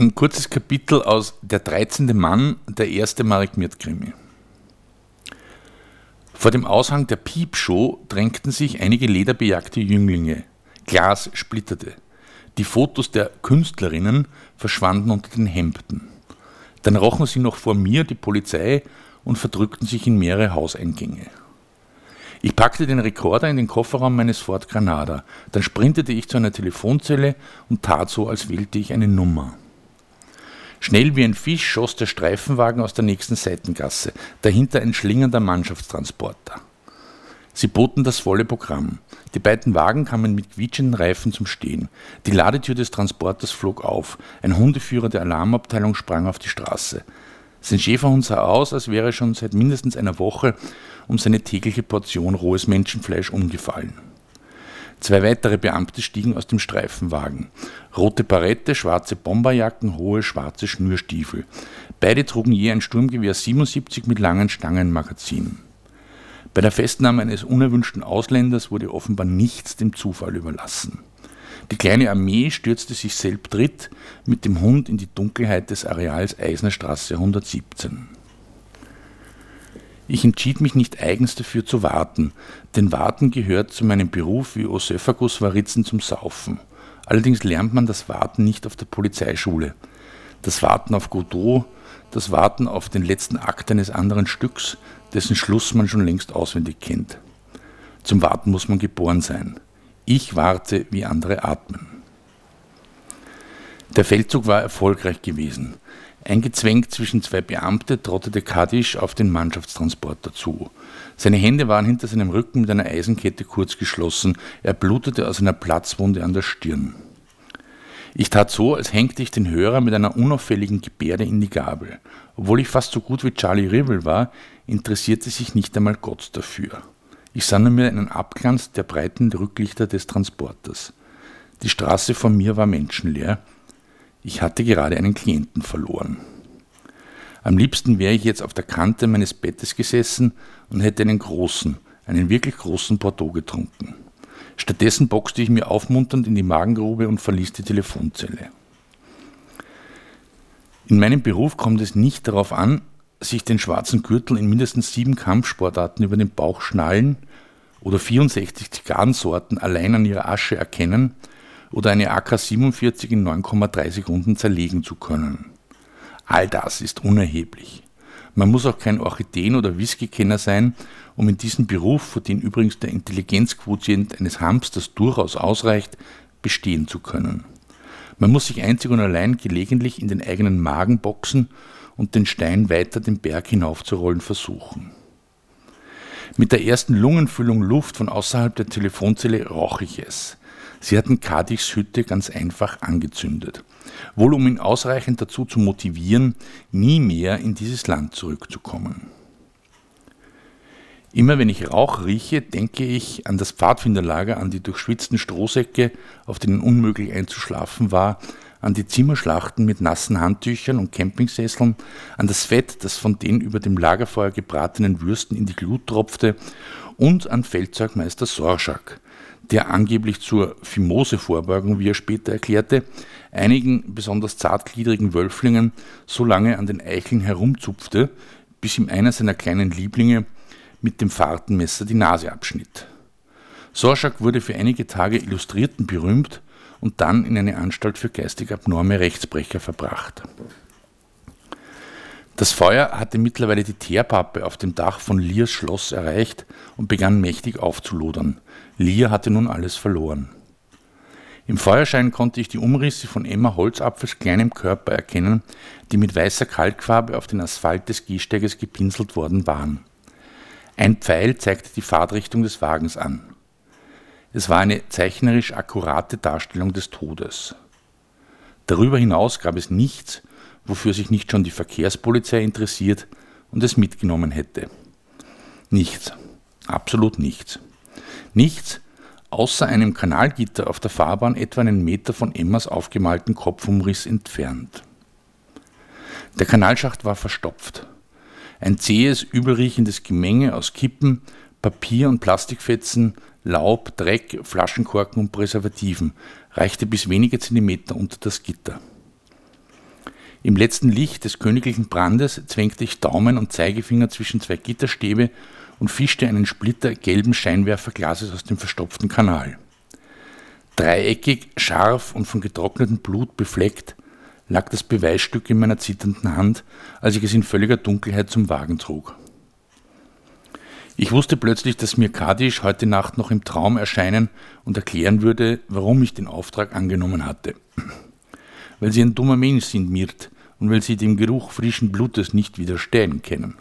Ein kurzes Kapitel aus Der 13. Mann, der erste Marek Mirt-Krimi. Vor dem Aushang der Piepshow drängten sich einige lederbejagte Jünglinge. Glas splitterte. Die Fotos der Künstlerinnen verschwanden unter den Hemden. Dann rochen sie noch vor mir die Polizei und verdrückten sich in mehrere Hauseingänge. Ich packte den Rekorder in den Kofferraum meines Ford Granada. Dann sprintete ich zu einer Telefonzelle und tat so, als wählte ich eine Nummer. Schnell wie ein Fisch schoss der Streifenwagen aus der nächsten Seitengasse, dahinter ein schlingernder Mannschaftstransporter. Sie boten das volle Programm. Die beiden Wagen kamen mit quietschenden Reifen zum Stehen. Die Ladetür des Transporters flog auf. Ein Hundeführer der Alarmabteilung sprang auf die Straße. Sein Schäferhund sah aus, als wäre er schon seit mindestens einer Woche um seine tägliche Portion rohes Menschenfleisch umgefallen. Zwei weitere Beamte stiegen aus dem Streifenwagen. Rote Barette, schwarze Bomberjacken, hohe schwarze Schnürstiefel. Beide trugen je ein Sturmgewehr 77 mit langen Stangenmagazinen. Bei der Festnahme eines unerwünschten Ausländers wurde offenbar nichts dem Zufall überlassen. Die kleine Armee stürzte sich selbdritt mit dem Hund in die Dunkelheit des Areals Eisnerstraße 117. Ich entschied mich nicht eigens dafür zu warten, denn Warten gehört zu meinem Beruf wie Oesophagus Varitzen zum Saufen. Allerdings lernt man das Warten nicht auf der Polizeischule. Das Warten auf Godot, das Warten auf den letzten Akt eines anderen Stücks, dessen Schluss man schon längst auswendig kennt. Zum Warten muss man geboren sein. Ich warte, wie andere atmen. Der Feldzug war erfolgreich gewesen. Eingezwängt zwischen zwei Beamte trottete Kadisch auf den Mannschaftstransporter zu. Seine Hände waren hinter seinem Rücken mit einer Eisenkette kurz geschlossen. Er blutete aus einer Platzwunde an der Stirn. Ich tat so, als hängte ich den Hörer mit einer unauffälligen Gebärde in die Gabel. Obwohl ich fast so gut wie Charlie Rivel war, interessierte sich nicht einmal Gott dafür. Ich sah nur mir einen Abglanz der breiten Rücklichter des Transporters. Die Straße vor mir war menschenleer. Ich hatte gerade einen Klienten verloren. Am liebsten wäre ich jetzt auf der Kante meines Bettes gesessen und hätte einen großen, einen wirklich großen Bordeaux getrunken. Stattdessen boxte ich mir aufmunternd in die Magengrube und verließ die Telefonzelle. In meinem Beruf kommt es nicht darauf an, sich den schwarzen Gürtel in mindestens sieben Kampfsportarten über den Bauch schnallen oder 64 Zigarrensorten allein an ihrer Asche erkennen oder eine AK-47 in 9,3 Sekunden zerlegen zu können. All das ist unerheblich. Man muss auch kein Orchideen- oder Whisky-Kenner sein, um in diesem Beruf, für den übrigens der Intelligenzquotient eines Hamsters durchaus ausreicht, bestehen zu können. Man muss sich einzig und allein gelegentlich in den eigenen Magen boxen und den Stein weiter den Berg hinaufzurollen versuchen. Mit der ersten Lungenfüllung Luft von außerhalb der Telefonzelle roch ich es. Sie hatten Kadichs Hütte ganz einfach angezündet. Wohl um ihn ausreichend dazu zu motivieren, nie mehr in dieses Land zurückzukommen. Immer wenn ich Rauch rieche, denke ich an das Pfadfinderlager, an die durchschwitzten Strohsäcke, auf denen unmöglich einzuschlafen war, an die Zimmerschlachten mit nassen Handtüchern und Campingsesseln, an das Fett, das von den über dem Lagerfeuer gebratenen Würsten in die Glut tropfte und an Feldzeugmeister Sorschak, der angeblich zur Fimose-Vorbeugung, wie er später erklärte, einigen besonders zartgliedrigen Wölflingen so lange an den Eicheln herumzupfte, bis ihm einer seiner kleinen Lieblinge mit dem Fahrtenmesser die Nase abschnitt. Sorschak wurde für einige Tage Illustrierten berühmt und dann in eine Anstalt für geistig abnorme Rechtsbrecher verbracht. Das Feuer hatte mittlerweile die Teerpappe auf dem Dach von Liers Schloss erreicht und begann mächtig aufzulodern. Lier hatte nun alles verloren. Im Feuerschein konnte ich die Umrisse von Emma Holzapfels kleinem Körper erkennen, die mit weißer Kalkfarbe auf den Asphalt des Gehsteiges gepinselt worden waren. Ein Pfeil zeigte die Fahrtrichtung des Wagens an. Es war eine zeichnerisch akkurate Darstellung des Todes. Darüber hinaus gab es nichts, wofür sich nicht schon die Verkehrspolizei interessiert und es mitgenommen hätte. Nichts, absolut nichts. Nichts, außer einem Kanalgitter auf der Fahrbahn etwa einen Meter von Emmas aufgemalten Kopfumriss entfernt. Der Kanalschacht war verstopft. Ein zähes, übelriechendes Gemenge aus Kippen, Papier und Plastikfetzen Laub, Dreck, Flaschenkorken und Präservativen reichte bis wenige Zentimeter unter das Gitter. Im letzten Licht des königlichen Brandes zwängte ich Daumen und Zeigefinger zwischen zwei Gitterstäbe und fischte einen Splitter gelben Scheinwerferglases aus dem verstopften Kanal. Dreieckig, scharf und von getrocknetem Blut befleckt, lag das Beweisstück in meiner zitternden Hand, als ich es in völliger Dunkelheit zum Wagen trug. Ich wusste plötzlich, dass mir Kadisch heute Nacht noch im Traum erscheinen und erklären würde, warum ich den Auftrag angenommen hatte. Weil sie ein dummer Mensch sind, Mirt, und weil sie dem Geruch frischen Blutes nicht widerstehen können.